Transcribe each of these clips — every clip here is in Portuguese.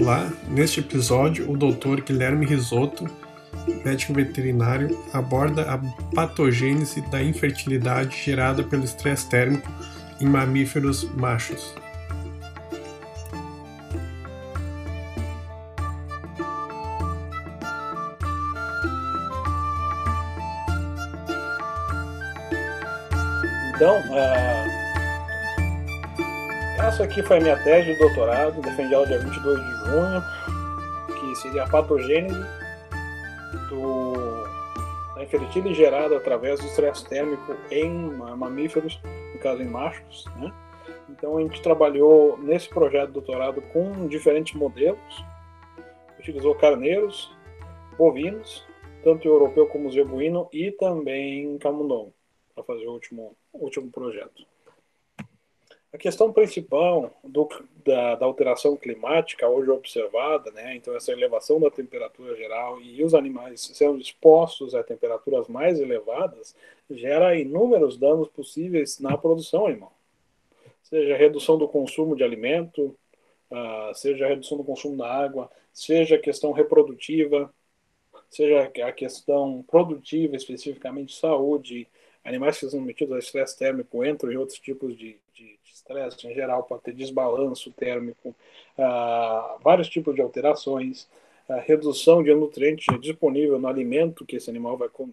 Olá, neste episódio o Dr. Guilherme Risotto, médico veterinário, aborda a patogênese da infertilidade gerada pelo estresse térmico em mamíferos machos. Então, uh, essa aqui foi a minha tese de doutorado, defendi ela dia 22 de junho, que seria a patogênese do, da infertilidade gerada através do estresse térmico em mamíferos, no caso em machos. Né? Então a gente trabalhou nesse projeto de doutorado com diferentes modelos, utilizou carneiros, bovinos, tanto europeu como zebuíno e também camundongo para fazer o último, último projeto. A questão principal do, da, da, alteração climática hoje observada, né, então essa elevação da temperatura geral e os animais sendo expostos a temperaturas mais elevadas, gera inúmeros danos possíveis na produção animal. Seja redução do consumo de alimento, uh, seja redução do consumo da água, seja a questão reprodutiva, seja a questão produtiva, especificamente saúde, animais que são metidos a estresse térmico, entre outros tipos de estresse em geral, pode ter desbalanço térmico, uh, vários tipos de alterações, a redução de nutrientes disponível no alimento que esse animal vai, uh,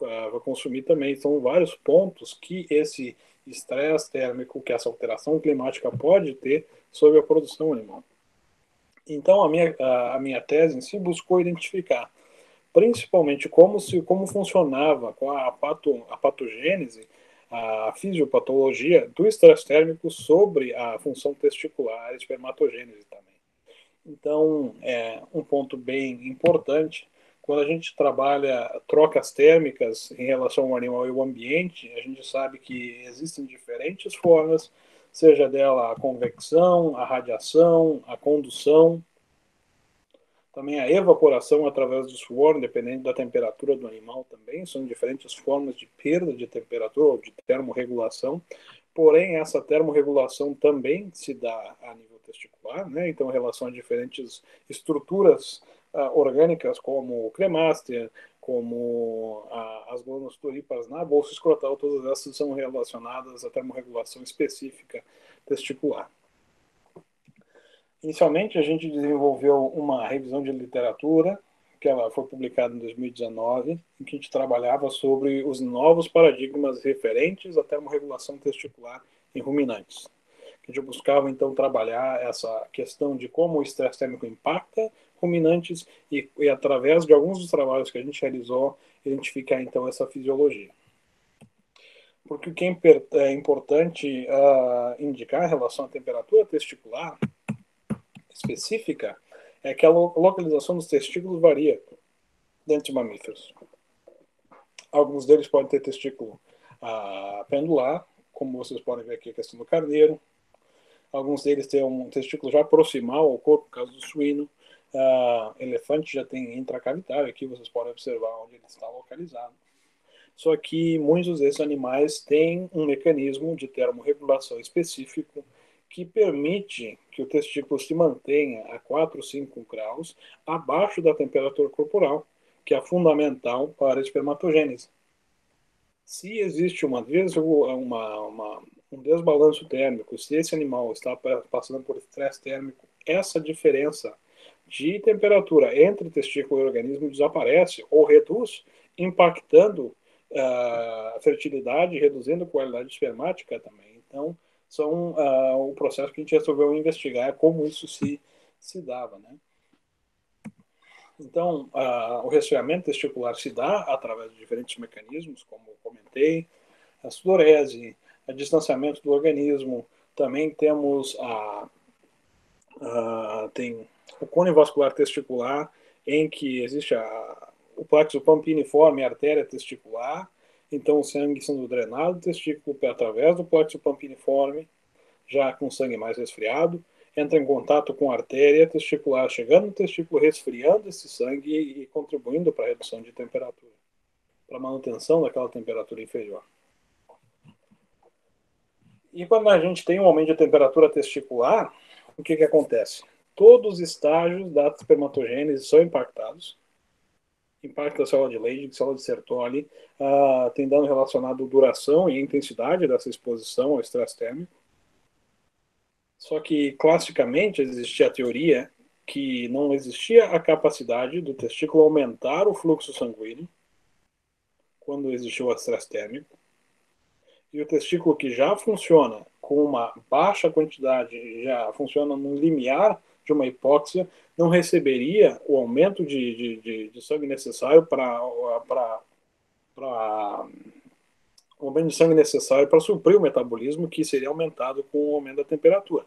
vai consumir também. São vários pontos que esse estresse térmico, que essa alteração climática pode ter sobre a produção animal. Então, a minha, a minha tese em si buscou identificar principalmente como, se, como funcionava com a, pato, a patogênese a fisiopatologia do estresse térmico sobre a função testicular e espermatogênese também. Então, é um ponto bem importante. Quando a gente trabalha trocas térmicas em relação ao animal e ao ambiente, a gente sabe que existem diferentes formas, seja dela a convecção, a radiação, a condução, também a evaporação através do suor, independente da temperatura do animal também, são diferentes formas de perda de temperatura ou de termorregulação. Porém, essa termorregulação também se dá a nível testicular, né? então, em relação a diferentes estruturas uh, orgânicas, como o cremáster, como uh, as glândulas turíparas na bolsa escrotal, todas essas são relacionadas à termorregulação específica testicular. Inicialmente, a gente desenvolveu uma revisão de literatura, que ela foi publicada em 2019, em que a gente trabalhava sobre os novos paradigmas referentes à termorregulação testicular em ruminantes. A gente buscava, então, trabalhar essa questão de como o estresse térmico impacta ruminantes e, e, através de alguns dos trabalhos que a gente realizou, identificar, então, essa fisiologia. Porque o que é, é importante uh, indicar em relação à temperatura testicular específica é que a localização dos testículos varia dentro de mamíferos. Alguns deles podem ter testículo ah, pendular, como vocês podem ver aqui a questão do carneiro. Alguns deles têm um testículo já proximal ao corpo, no caso do suíno. Ah, elefante já tem intracavitário, aqui vocês podem observar onde ele está localizado. Só que muitos desses animais têm um mecanismo de termorregulação específico que permite que o testículo se mantenha a 4, 5 graus abaixo da temperatura corporal, que é fundamental para a espermatogênese. Se existe uma, uma, uma, um desbalanço térmico, se esse animal está passando por estresse térmico, essa diferença de temperatura entre testículo e organismo desaparece ou reduz, impactando ah, a fertilidade, reduzindo a qualidade espermática também. Então, são uh, o processo que a gente resolveu investigar como isso se, se dava, né? Então, uh, o resfriamento testicular se dá através de diferentes mecanismos, como comentei, a sudorese, o distanciamento do organismo, também temos a, a tem o cone vascular testicular, em que existe a, o plexo pampiniforme, a artéria testicular, então, o sangue sendo drenado do testículo através do plexo pampiniforme, já com sangue mais resfriado, entra em contato com a artéria testicular, chegando no testículo, resfriando esse sangue e contribuindo para a redução de temperatura, para a manutenção daquela temperatura inferior. E quando a gente tem um aumento de temperatura testicular, o que, que acontece? todos os estágios da espermatogênese são impactados. Impacto da célula de Leydig, célula de Sertoli, uh, tem dano relacionado à duração e intensidade dessa exposição ao estresse térmico. Só que, classicamente, existia a teoria que não existia a capacidade do testículo aumentar o fluxo sanguíneo quando existiu o estresse térmico. E o testículo que já funciona com uma baixa quantidade, já funciona no limiar de uma hipóxia, não receberia o aumento de, de, de, de sangue necessário para o aumento de sangue necessário para suprir o metabolismo que seria aumentado com o aumento da temperatura.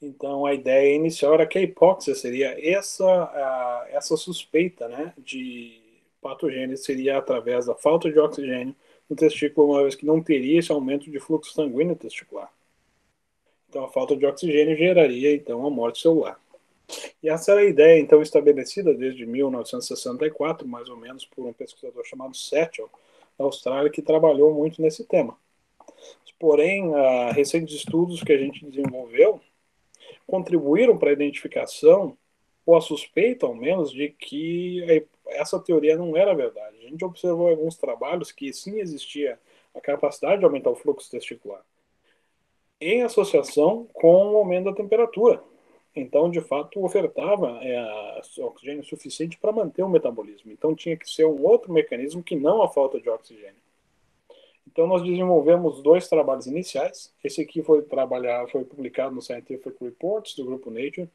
Então a ideia inicial era que a hipóxia seria essa essa suspeita, né, de patogênese seria através da falta de oxigênio no testículo, uma vez que não teria esse aumento de fluxo sanguíneo testicular. Então, a falta de oxigênio geraria, então, a morte celular. E essa era a ideia, então, estabelecida desde 1964, mais ou menos, por um pesquisador chamado Setchell, da Austrália, que trabalhou muito nesse tema. Porém, recentes estudos que a gente desenvolveu contribuíram para a identificação, ou a suspeita, ao menos, de que essa teoria não era verdade. A gente observou alguns trabalhos que sim existia a capacidade de aumentar o fluxo testicular, em associação com o aumento da temperatura. Então, de fato, ofertava é, oxigênio suficiente para manter o metabolismo. Então, tinha que ser um outro mecanismo que não a falta de oxigênio. Então, nós desenvolvemos dois trabalhos iniciais. Esse aqui foi trabalhar, foi publicado no Scientific Reports do grupo Nature,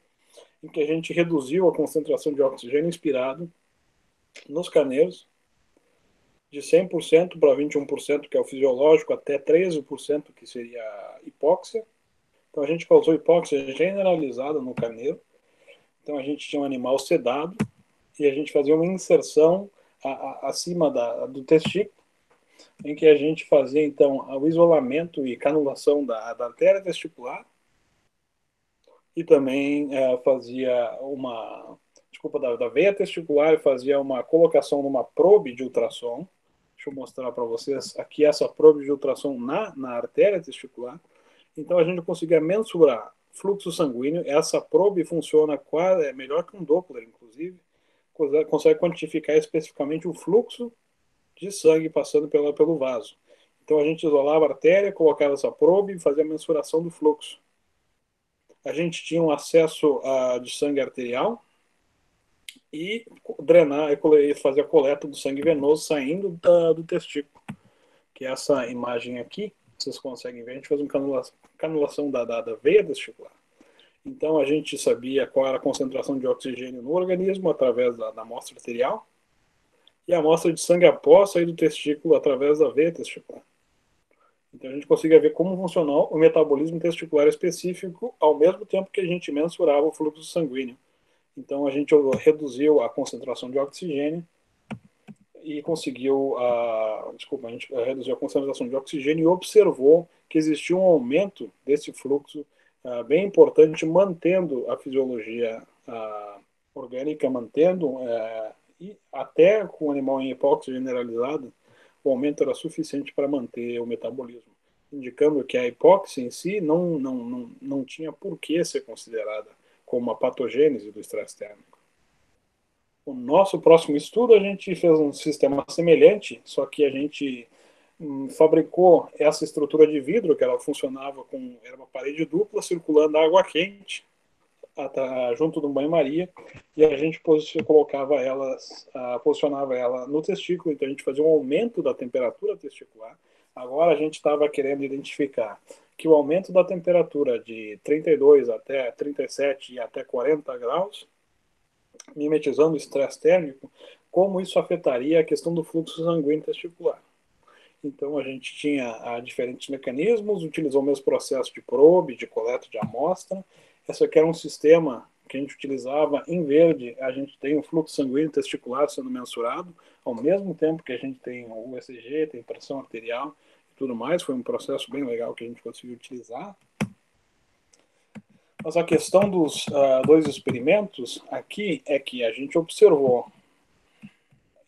em que a gente reduziu a concentração de oxigênio inspirado nos carneiros, de 100% para 21%, que é o fisiológico, até 13%, que seria a hipóxia. Então a gente causou hipóxia generalizada no carneiro. Então a gente tinha um animal sedado e a gente fazia uma inserção a, a, acima da, do testículo, em que a gente fazia então o isolamento e canulação da, da artéria testicular e também é, fazia uma desculpa, da, da veia testicular e fazia uma colocação numa probe de ultrassom. Eu mostrar para vocês aqui essa probe de ultrassom na, na artéria testicular. Então a gente conseguia mensurar fluxo sanguíneo. Essa probe funciona quase, é melhor que um Doppler, inclusive. Consegue quantificar especificamente o fluxo de sangue passando pela, pelo vaso. Então a gente isolava a artéria, colocava essa probe e fazia a mensuração do fluxo. A gente tinha um acesso a, de sangue arterial, e drenar e fazer a coleta do sangue venoso saindo da, do testículo. Que é essa imagem aqui, vocês conseguem ver, a gente faz uma canulação, canulação da, da, da veia testicular. Então a gente sabia qual era a concentração de oxigênio no organismo através da, da amostra arterial e a amostra de sangue após sair do testículo através da veia testicular. Então a gente conseguia ver como funcionou o metabolismo testicular específico ao mesmo tempo que a gente mensurava o fluxo sanguíneo então a gente reduziu a concentração de oxigênio e conseguiu, a, desculpa, a gente reduziu a concentração de oxigênio e observou que existia um aumento desse fluxo uh, bem importante, mantendo a fisiologia uh, orgânica, mantendo, uh, e até com o animal em hipóxia generalizada, o aumento era suficiente para manter o metabolismo, indicando que a hipóxia em si não, não, não, não tinha por que ser considerada como a patogênese do estresse térmico. O nosso próximo estudo, a gente fez um sistema semelhante, só que a gente hum, fabricou essa estrutura de vidro, que ela funcionava com era uma parede dupla circulando água quente junto do banho-maria e a gente colocava ela, posicionava ela no testículo, então a gente fazia um aumento da temperatura testicular. Agora a gente estava querendo identificar que o aumento da temperatura de 32 até 37 e até 40 graus, mimetizando o estresse térmico, como isso afetaria a questão do fluxo sanguíneo testicular. Então a gente tinha ah, diferentes mecanismos, utilizou o mesmo processo de probe, de coleta de amostra. Esse aqui era um sistema que a gente utilizava em verde, a gente tem o fluxo sanguíneo testicular sendo mensurado, ao mesmo tempo que a gente tem o ECG, tem pressão arterial, tudo mais. Foi um processo bem legal que a gente conseguiu utilizar. Mas a questão dos uh, dois experimentos aqui é que a gente observou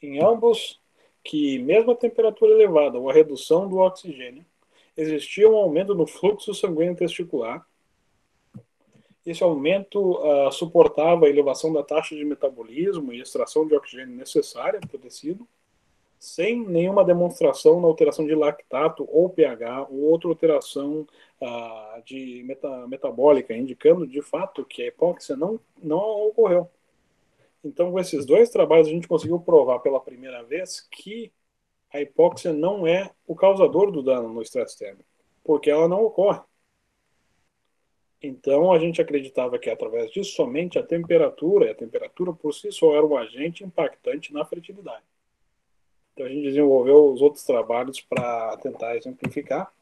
em ambos que, mesmo a temperatura elevada ou a redução do oxigênio, existia um aumento no fluxo sanguíneo testicular Esse aumento uh, suportava a elevação da taxa de metabolismo e extração de oxigênio necessária para o tecido, sem nenhuma demonstração na alteração de lactato ou pH ou outra alteração uh, de meta, metabólica, indicando de fato que a hipóxia não, não ocorreu. Então, com esses dois trabalhos, a gente conseguiu provar pela primeira vez que a hipóxia não é o causador do dano no estresse térmico, porque ela não ocorre. Então, a gente acreditava que através disso somente a temperatura, e a temperatura por si só era um agente impactante na fertilidade. Então, a gente desenvolveu os outros trabalhos para tentar exemplificar.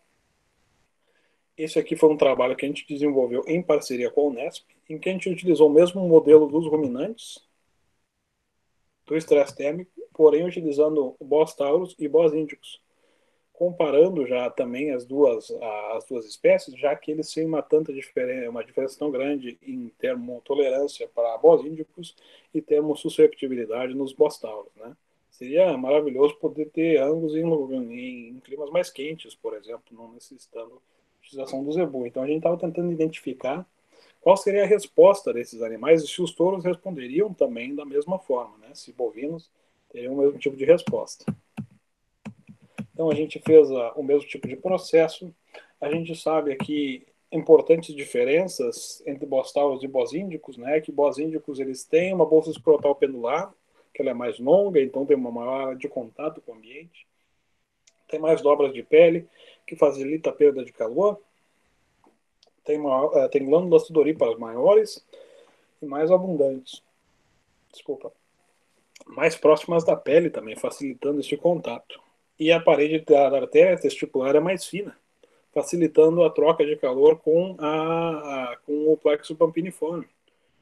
Esse aqui foi um trabalho que a gente desenvolveu em parceria com a Unesp, em que a gente utilizou o mesmo modelo dos ruminantes, do estresse térmico, porém utilizando Bos taurus e Bos índicos, comparando já também as duas as duas espécies, já que eles têm uma tanta diferença, uma diferença tão grande em termos tolerância para Bos índicos e termos susceptibilidade nos Bos taurus, né? Seria maravilhoso poder ter ambos em, em, em climas mais quentes, por exemplo, não necessitando utilização do zebu. Então a gente estava tentando identificar qual seria a resposta desses animais e se os touros responderiam também da mesma forma, né? se bovinos teriam o mesmo tipo de resposta. Então a gente fez a, o mesmo tipo de processo. A gente sabe aqui importantes diferenças entre bostáulos e bosíndicos, né? Que bosíndicos eles têm uma bolsa escrotal pendular, que ela é mais longa, então tem uma maior área de contato com o ambiente. Tem mais dobras de pele, que facilita a perda de calor tem, maior, uh, tem glândulas sudoríparas maiores e mais abundantes. Desculpa. Mais próximas da pele também, facilitando este contato. E a parede da artéria testicular é mais fina, facilitando a troca de calor com, a, a com o plexo pampiniforme.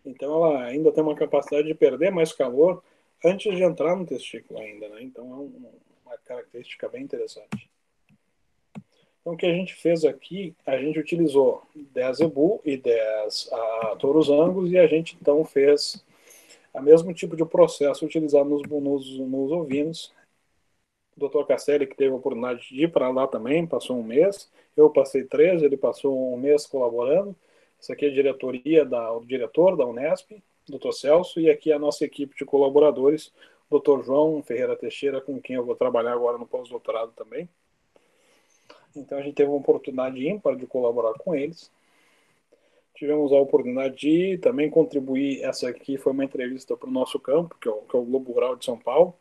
Então ela ainda tem uma capacidade de perder mais calor antes de entrar no testículo ainda, né? Então é um, uma característica bem interessante. Então, o que a gente fez aqui, a gente utilizou 10 Ebu e 10 uh, touros angus e a gente então fez o mesmo tipo de processo utilizado nos, nos, nos ovinos. O Dr. Castelli, que teve a oportunidade de ir para lá também, passou um mês. Eu passei três, ele passou um mês colaborando. Isso aqui é a diretoria da, o diretor da Unesp, Dr. Celso, e aqui a nossa equipe de colaboradores, Dr. João Ferreira Teixeira, com quem eu vou trabalhar agora no pós-doutorado também. Então a gente teve uma oportunidade ímpar de colaborar com eles. Tivemos a oportunidade de também contribuir. Essa aqui foi uma entrevista para o nosso campo, que é o, que é o Globo Rural de São Paulo.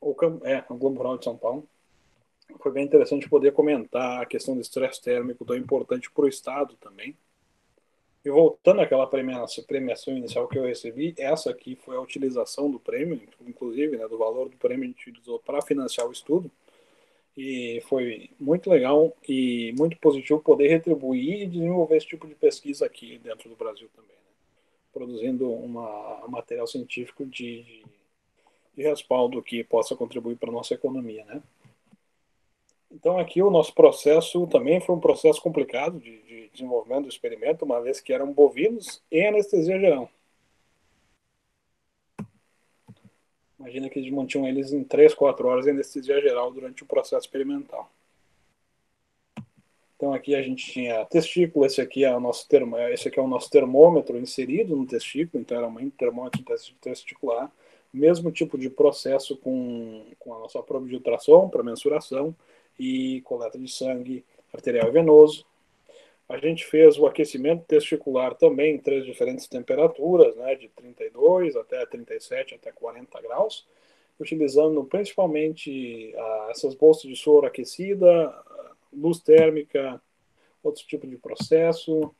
O é, o Globo Rural de São Paulo. Foi bem interessante poder comentar a questão do estresse térmico, tão importante para o Estado também. E voltando àquela premiação, premiação inicial que eu recebi, essa aqui foi a utilização do prêmio, inclusive, né, do valor do prêmio a gente utilizou para financiar o estudo e foi muito legal e muito positivo poder retribuir e desenvolver esse tipo de pesquisa aqui dentro do Brasil também, né? produzindo uma, um material científico de, de, de, respaldo que possa contribuir para a nossa economia, né? Então aqui o nosso processo também foi um processo complicado de, de desenvolvimento do experimento, uma vez que eram bovinos em anestesia geral. Imagina que eles mantinham eles em 3, 4 horas em anestesia geral durante o processo experimental. Então aqui a gente tinha testículo, esse aqui é o nosso termo, esse aqui é o nosso termômetro inserido no testículo, então era um termômetro testicular, mesmo tipo de processo com, com a nossa prova de ultrassom para mensuração e coleta de sangue arterial e venoso, a gente fez o aquecimento testicular também em três diferentes temperaturas, né, de 32 até 37 até 40 graus, utilizando principalmente uh, essas bolsas de soro aquecida, luz térmica, outro tipo de processo.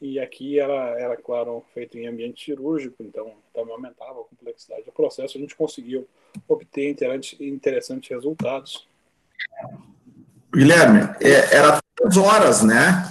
E aqui era, era claro, feito em ambiente cirúrgico, então também aumentava a complexidade do processo. A gente conseguiu obter interessantes resultados. Guilherme, é, era três horas, né?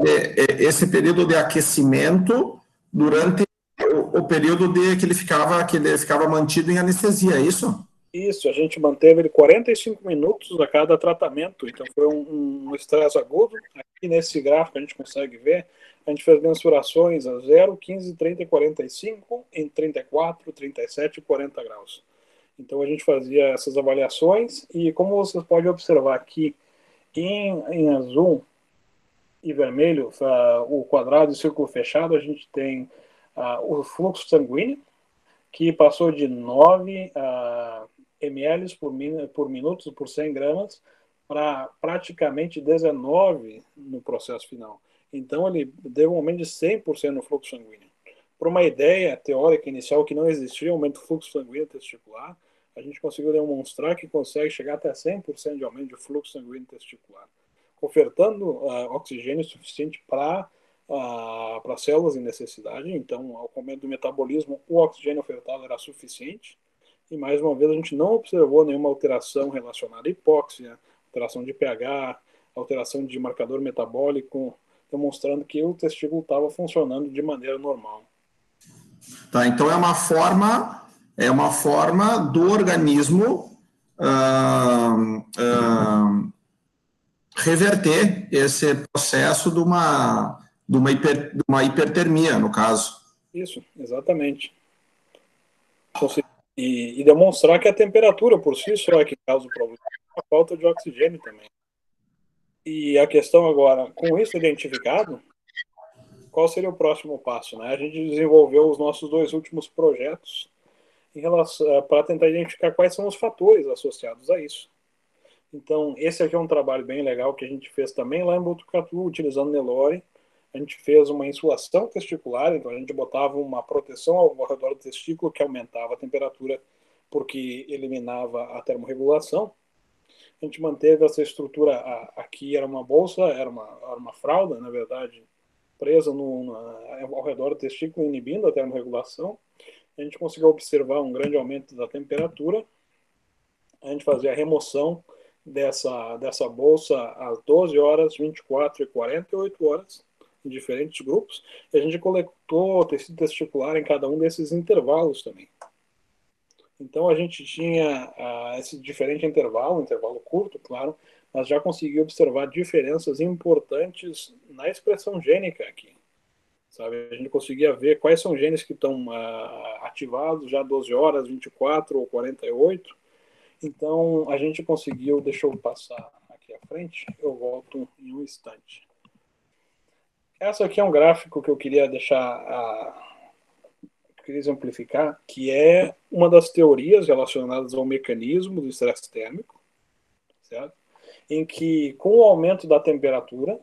É, esse período de aquecimento durante o, o, período de que ele ficava que ele ficava mantido em anestesia, é isso? Isso, a gente manteve ele 45 minutos a cada tratamento, então foi um, um estresse agudo. Aqui nesse gráfico a gente consegue ver, a gente fez mensurações a 0, 15, 30 e 45, em 34, 37 e 40 graus. Então a gente fazia essas avaliações e como vocês podem observar aqui em, em azul, e vermelho, uh, o quadrado e o círculo fechado, a gente tem uh, o fluxo sanguíneo, que passou de 9 uh, ml por, min por minuto por 100 gramas para praticamente 19 no processo final. Então, ele deu um aumento de 100% no fluxo sanguíneo. Por uma ideia teórica inicial que não existia aumento do fluxo sanguíneo testicular, a gente conseguiu demonstrar que consegue chegar até 100% de aumento de fluxo sanguíneo testicular, ofertando uh, oxigênio suficiente para uh, para células em necessidade. Então, ao momento do metabolismo, o oxigênio ofertado era suficiente. E mais uma vez, a gente não observou nenhuma alteração relacionada à hipóxia, alteração de pH, alteração de marcador metabólico, demonstrando que o testículo estava funcionando de maneira normal. Tá, então é uma forma é uma forma do organismo reverter esse processo de uma, de, uma hiper, de uma hipertermia, no caso. Isso, exatamente. E, e, demonstrar que a temperatura por si só é que causa o problema, a falta de oxigênio também. E a questão agora, com isso identificado, qual seria o próximo passo? Né? A gente desenvolveu os nossos dois últimos projetos eh, para tentar identificar quais são os fatores associados a isso. Então, esse aqui é um trabalho bem legal que a gente fez também lá em Botucatu, utilizando Nelore. A gente fez uma insulação testicular, então a gente botava uma proteção ao redor do testículo que aumentava a temperatura porque eliminava a termorregulação. A gente manteve essa estrutura aqui, era uma bolsa, era uma, era uma fralda, na verdade, presa no, na, ao redor do testículo, inibindo a termorregulação a gente conseguiu observar um grande aumento da temperatura. A gente fazia a remoção dessa, dessa bolsa às 12 horas, 24 e 48 horas, em diferentes grupos, e a gente coletou tecido testicular em cada um desses intervalos também. Então a gente tinha uh, esse diferente intervalo, intervalo curto, claro, mas já conseguiu observar diferenças importantes na expressão gênica aqui sabe? A gente conseguia ver quais são os genes que estão uh, ativados já 12 horas, 24 ou 48. Então, a gente conseguiu, deixa eu passar aqui à frente, eu volto em um instante. Essa aqui é um gráfico que eu queria deixar, uh, queria exemplificar, que é uma das teorias relacionadas ao mecanismo do estresse térmico, certo? Em que, com o aumento da temperatura,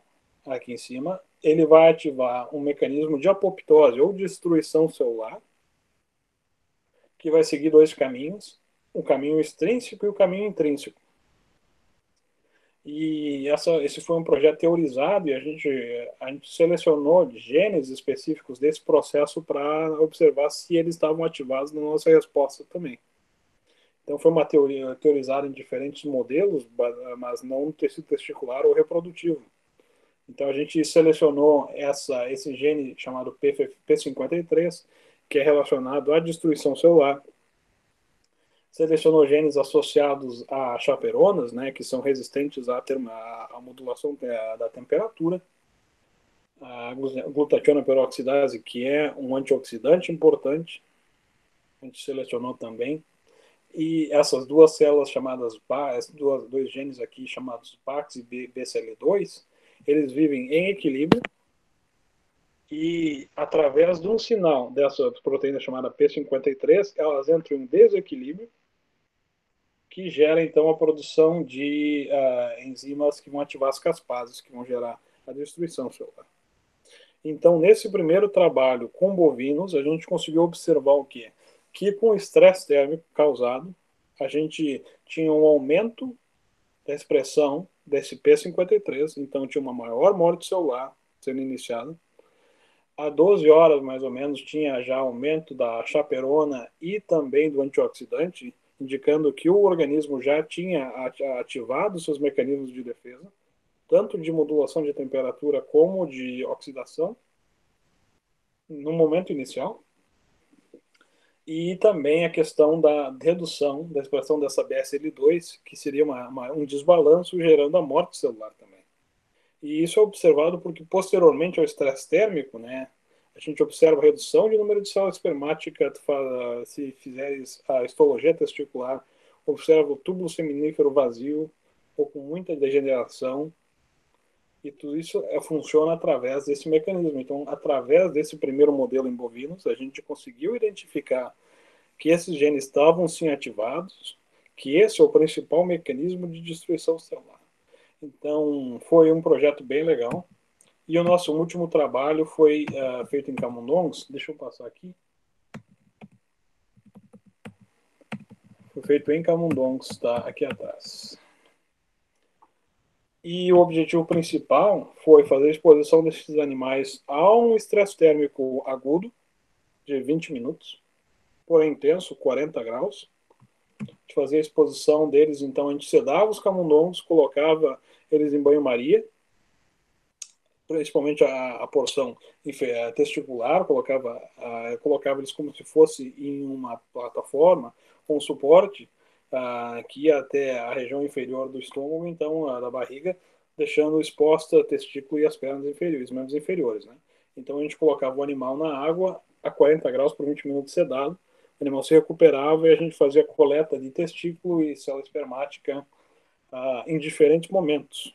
aqui em cima, ele vai ativar um mecanismo de apoptose ou destruição celular, que vai seguir dois caminhos, o caminho extrínseco e o caminho intrínseco. E essa, esse foi um projeto teorizado e a gente, a gente selecionou genes específicos desse processo para observar se eles estavam ativados na nossa resposta também. Então foi uma teoria teorizada em diferentes modelos, mas não no tecido testicular ou reprodutivo. Então a gente selecionou essa, esse gene chamado P53, que é relacionado à destruição celular. Selecionou genes associados a chaperonas, né, que são resistentes à, terma, à modulação da temperatura. A glutationa peroxidase, que é um antioxidante importante, a gente selecionou também. E essas duas células chamadas, duas, dois genes aqui chamados PAX e BCL2, eles vivem em equilíbrio e através de um sinal dessa proteína chamada P53, elas entram em desequilíbrio, que gera então a produção de uh, enzimas que vão ativar as caspases, que vão gerar a destruição celular. Então, nesse primeiro trabalho com bovinos, a gente conseguiu observar o quê? Que com o estresse térmico causado, a gente tinha um aumento da expressão desse P53, então tinha uma maior morte celular sendo iniciada. A 12 horas, mais ou menos, tinha já aumento da chaperona e também do antioxidante, indicando que o organismo já tinha ativado seus mecanismos de defesa, tanto de modulação de temperatura como de oxidação, no momento inicial e também a questão da redução da expressão dessa BSL2, que seria uma, uma, um desbalanço gerando a morte celular também. E isso é observado porque posteriormente ao estresse térmico, né, a gente observa a redução de número de células espermáticas, se fizeres a histologia testicular, observa o túbulo seminífero vazio ou com muita degeneração, E tudo isso é, funciona através desse mecanismo. Então, através desse primeiro modelo em bovinos, a gente conseguiu identificar que esses genes estavam sim ativados, que esse é o principal mecanismo de destruição celular. Então, foi um projeto bem legal. E o nosso último trabalho foi uh, feito em camundongos. Deixa eu passar aqui. Foi feito em camundongos, está aqui atrás. E o objetivo principal foi fazer a exposição desses animais a um estresse térmico agudo, de 20 minutos, porém intenso, 40 graus. Gente fazia a exposição deles, então a gente sedava os camundongos, colocava eles em banho-maria, principalmente a, a porção testicular, colocava, a, colocava eles como se fosse em uma plataforma, com suporte, que ia até a região inferior do estômago, então da barriga, deixando exposta testículo e as pernas inferiores, membros inferiores, né? Então a gente colocava o animal na água a 40 graus por 20 minutos sedado, o animal se recuperava e a gente fazia coleta de testículo e célula espermática ah, em diferentes momentos.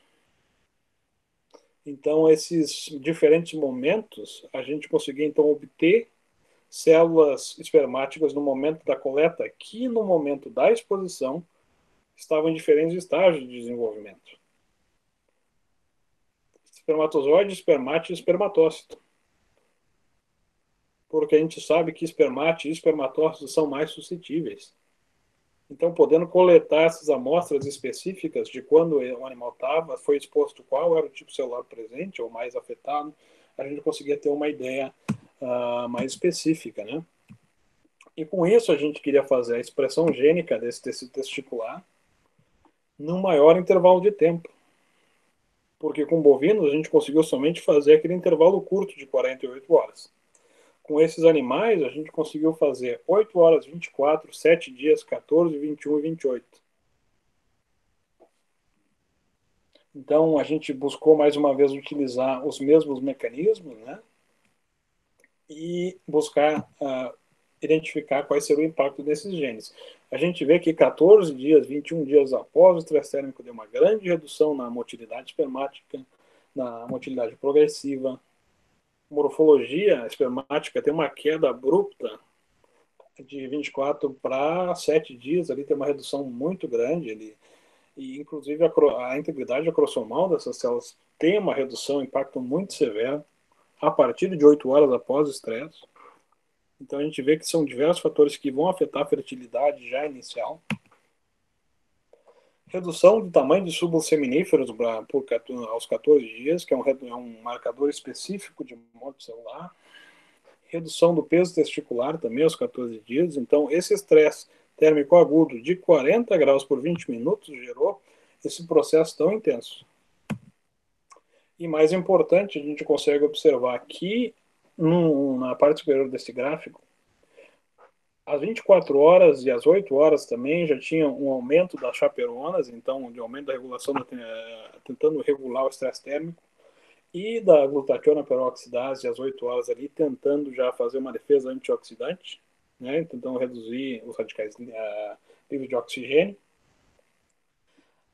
Então, esses diferentes momentos, a gente conseguia então obter células espermáticas no momento da coleta, que no momento da exposição estavam em diferentes estágios de desenvolvimento. Espermatozoide, espermátido e espermatócito. Porque a gente sabe que espermátido e espermatócito são mais suscetíveis. Então, podendo coletar essas amostras específicas de quando o animal estava, foi exposto qual era o tipo celular presente ou mais afetado, a gente conseguia ter uma ideia uh, mais específica, né? E com isso a gente queria fazer a expressão gênica desse tecido testicular num maior intervalo de tempo. Porque com bovinos a gente conseguiu somente fazer aquele intervalo curto de 48 horas. Com esses animais a gente conseguiu fazer 8 horas, 24, 7 dias, 14, 21 e 28. Então a gente buscou mais uma vez utilizar os mesmos mecanismos, né? E buscar uh, identificar quais serão o impacto desses genes. A gente vê que 14 dias, 21 dias após o estresse térmico deu uma grande redução na motilidade espermática, na motilidade progressiva. Morfologia espermática tem uma queda abrupta de 24 para 7 dias, ali tem uma redução muito grande. Ali, e, inclusive, a, a integridade acrossomal dessas células tem uma redução, impacto muito severo a partir de 8 horas após o estresse. Então a gente vê que são diversos fatores que vão afetar a fertilidade já inicial. Redução do tamanho de súbulos seminíferos por, aos 14 dias, que é um, é um marcador específico de morte celular. Redução do peso testicular também aos 14 dias. Então, esse estresse térmico agudo de 40 graus por 20 minutos gerou esse processo tão intenso. E mais importante, a gente consegue observar aqui na parte superior desse gráfico, às 24 horas e às 8 horas também já tinha um aumento das chaperonas, então de aumento da regulação, eh, tentando regular o estresse térmico, e da glutationa peroxidase às 8 horas ali, tentando já fazer uma defesa antioxidante, né, tentando reduzir os radicais uh, livres de oxigênio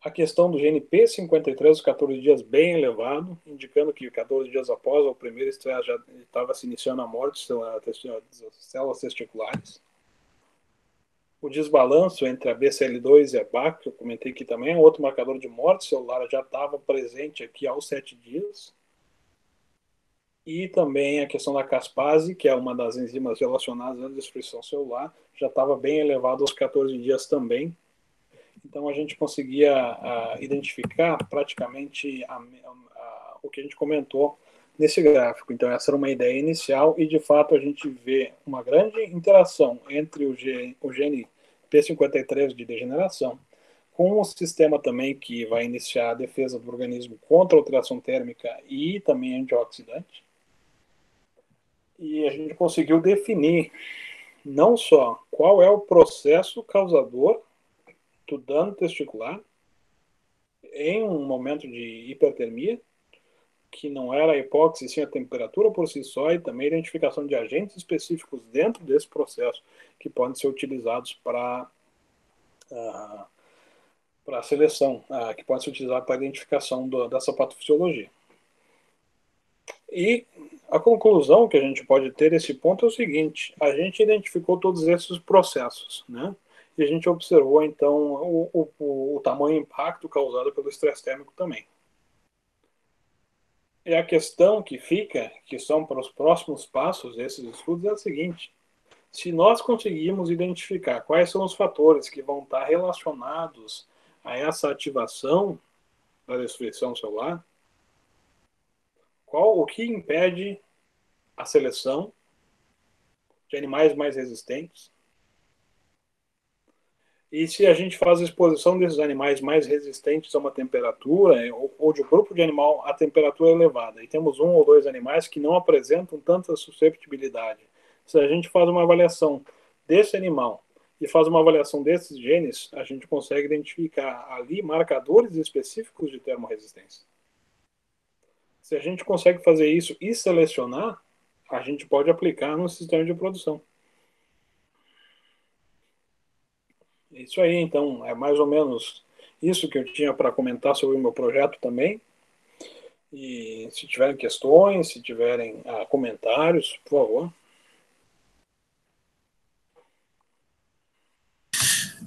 a questão do GNP 53 os 14 dias bem elevado, indicando que 14 dias após o primeiro estresse já estava se iniciando a morte das células testiculares. O desbalanço entre a BCL2 e a BAC, que eu comentei aqui também, é outro marcador de morte celular, já estava presente aqui aos 7 dias. E também a questão da caspase, que é uma das enzimas relacionadas à destruição celular, já estava bem elevado aos 14 dias também, então a gente conseguia uh, identificar praticamente a, a, o que a gente comentou nesse gráfico. Então essa era uma ideia inicial e de fato a gente vê uma grande interação entre o gene, o gene P53 de degeneração com o sistema também que vai iniciar a defesa do organismo contra a alteração térmica e também antioxidante. E a gente conseguiu definir não só qual é o processo causador do dano testicular em um momento de hipertermia, que não era a hipóxia, sim a temperatura por si só, e também a identificação de agentes específicos dentro desse processo que podem ser utilizados para uh, para a seleção, uh, que podem ser utilizados para a identificação do, dessa patofisiologia. E a conclusão que a gente pode ter desse ponto é o seguinte: a gente identificou todos esses processos, né? E a gente observou então o, o, o tamanho impacto causado pelo estresse térmico também. E a questão que fica, que são para os próximos passos desses estudos, é a seguinte: se nós conseguirmos identificar quais são os fatores que vão estar relacionados a essa ativação da destruição celular, qual o que impede a seleção de animais mais resistentes? E se a gente faz a exposição desses animais mais resistentes a uma temperatura, ou de um grupo de animal a temperatura elevada, e temos um ou dois animais que não apresentam tanta susceptibilidade, se a gente faz uma avaliação desse animal e faz uma avaliação desses genes, a gente consegue identificar ali marcadores específicos de termorresistência. Se a gente consegue fazer isso e selecionar, a gente pode aplicar no sistema de produção. Isso aí, então, é mais ou menos isso que eu tinha para comentar sobre o meu projeto também. E se tiverem questões, se tiverem ah, comentários, por favor.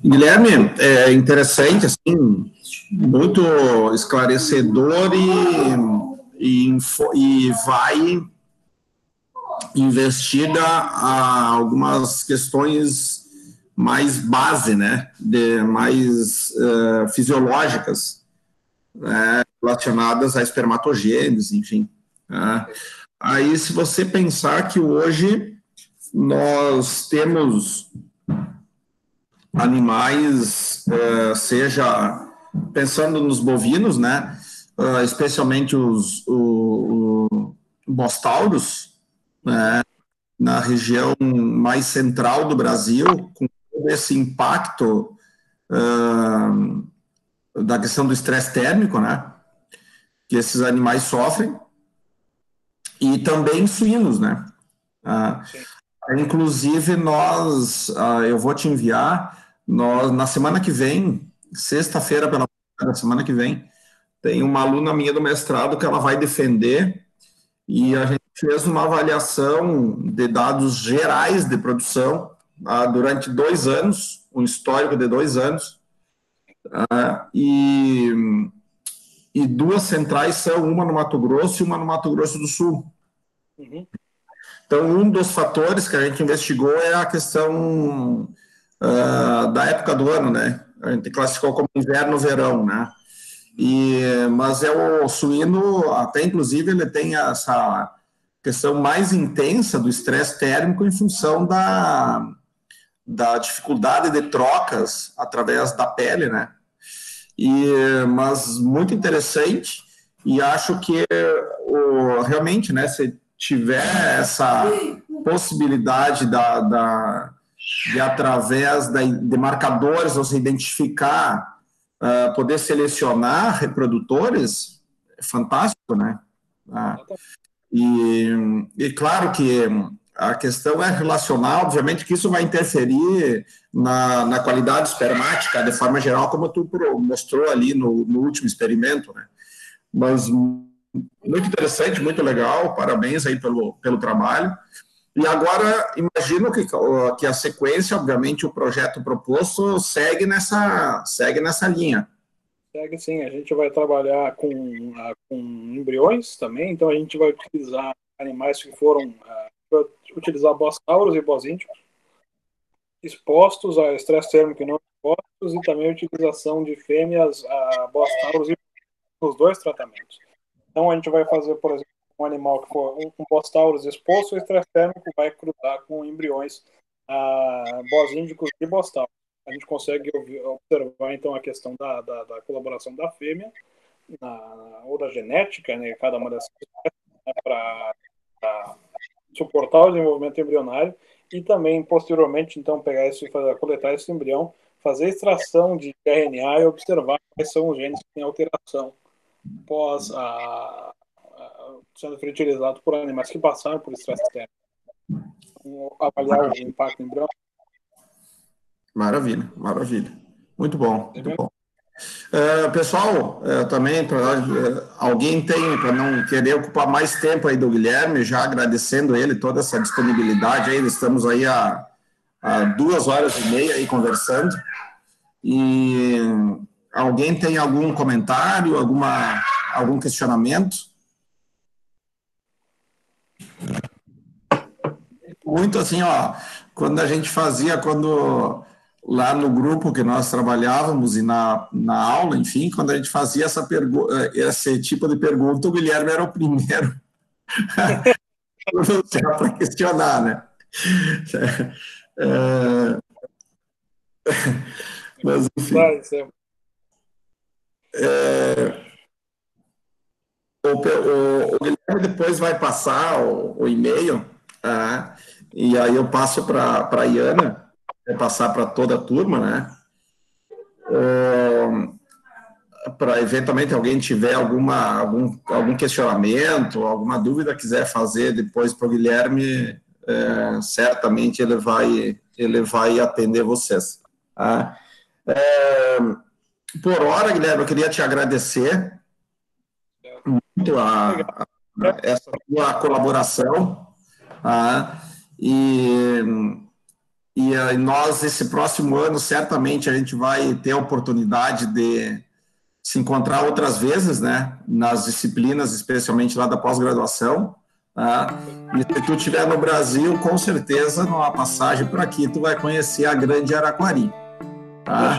Guilherme, é interessante, assim, muito esclarecedor e e, e vai investida a algumas questões mais base, né, de, mais uh, fisiológicas, né, relacionadas à espermatogênese, enfim. Né. Aí, se você pensar que hoje nós temos animais, uh, seja pensando nos bovinos, né, uh, especialmente os o, o bostauros, né, na região mais central do Brasil, com esse impacto uh, da questão do estresse térmico, né, que esses animais sofrem, e também suínos, né. Uh, inclusive, nós, uh, eu vou te enviar, nós, na semana que vem, sexta-feira pela semana que vem, tem uma aluna minha do mestrado que ela vai defender e a gente fez uma avaliação de dados gerais de produção ah, durante dois anos, um histórico de dois anos, ah, e, e duas centrais são uma no Mato Grosso e uma no Mato Grosso do Sul. Uhum. Então, um dos fatores que a gente investigou é a questão ah, da época do ano, né? A gente classificou como inverno-verão, né? E, mas é o suíno, até inclusive, ele tem essa questão mais intensa do estresse térmico em função da, da dificuldade de trocas através da pele, né? E, mas muito interessante e acho que o, realmente, né, se tiver essa possibilidade da, da de através da, de marcadores você identificar uh, poder selecionar reprodutores é fantástico, né? Uh, e, e claro que a questão é relacional, obviamente que isso vai interferir na, na qualidade espermática de forma geral, como tu mostrou ali no, no último experimento, né? Mas muito interessante, muito legal, parabéns aí pelo, pelo trabalho. E agora, imagino que, que a sequência, obviamente, o projeto proposto segue nessa, segue nessa linha. Segue sim, a gente vai trabalhar com, uh, com embriões também, então a gente vai utilizar animais que foram, utilizar bostauros e bosínticos, expostos a estresse térmico e não expostos, e também a utilização de fêmeas a uh, bostauros nos dois tratamentos. Então a gente vai fazer, por exemplo, um animal que for um, um bostaurus exposto ao estresse térmico vai cruzar com embriões ah, bosíndicos e bostaurus. A gente consegue observar, então, a questão da, da, da colaboração da fêmea na, ou da genética, né, cada uma dessas né, para suportar o desenvolvimento embrionário e também, posteriormente, então, pegar esse, fazer, coletar esse embrião, fazer extração de RNA e observar quais são os genes que têm alteração pós a, sendo fertilizado por animais que passaram por estresse térmico. Avaliar o impacto embrião. Maravilha, maravilha. Muito bom, muito bom. Uh, pessoal, uh, também, uh, alguém tem, para não querer ocupar mais tempo aí do Guilherme, já agradecendo ele toda essa disponibilidade aí, estamos aí há, há duas horas e meia aí conversando, e alguém tem algum comentário, alguma, algum questionamento? Muito assim, ó, quando a gente fazia, quando lá no grupo que nós trabalhávamos e na, na aula, enfim, quando a gente fazia essa esse tipo de pergunta, o Guilherme era o primeiro para questionar, né? É, mas, enfim. É, o, o, o, Guilherme depois vai passar o, o e-mail, tá? e aí eu passo para a Iana, passar para toda a turma, né? para eventualmente alguém tiver alguma, algum, algum questionamento, alguma dúvida quiser fazer depois para o Guilherme, é, certamente ele vai, ele vai atender vocês. Tá? É, por hora, Guilherme, eu queria te agradecer muito a, a essa tua colaboração. Tá? E e nós, esse próximo ano, certamente a gente vai ter a oportunidade de se encontrar outras vezes, né? Nas disciplinas, especialmente lá da pós-graduação. Tá? E se tu estiver no Brasil, com certeza, numa passagem por aqui, tu vai conhecer a Grande Araquari. Tá?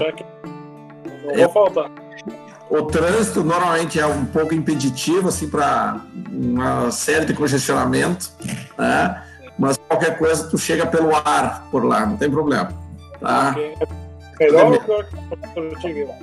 Não vou faltar. O trânsito normalmente é um pouco impeditivo, assim, para uma série de congestionamento, né? Qualquer coisa tu chega pelo ar por lá, não tem problema. Tá? Melhor ou pior que eu lá?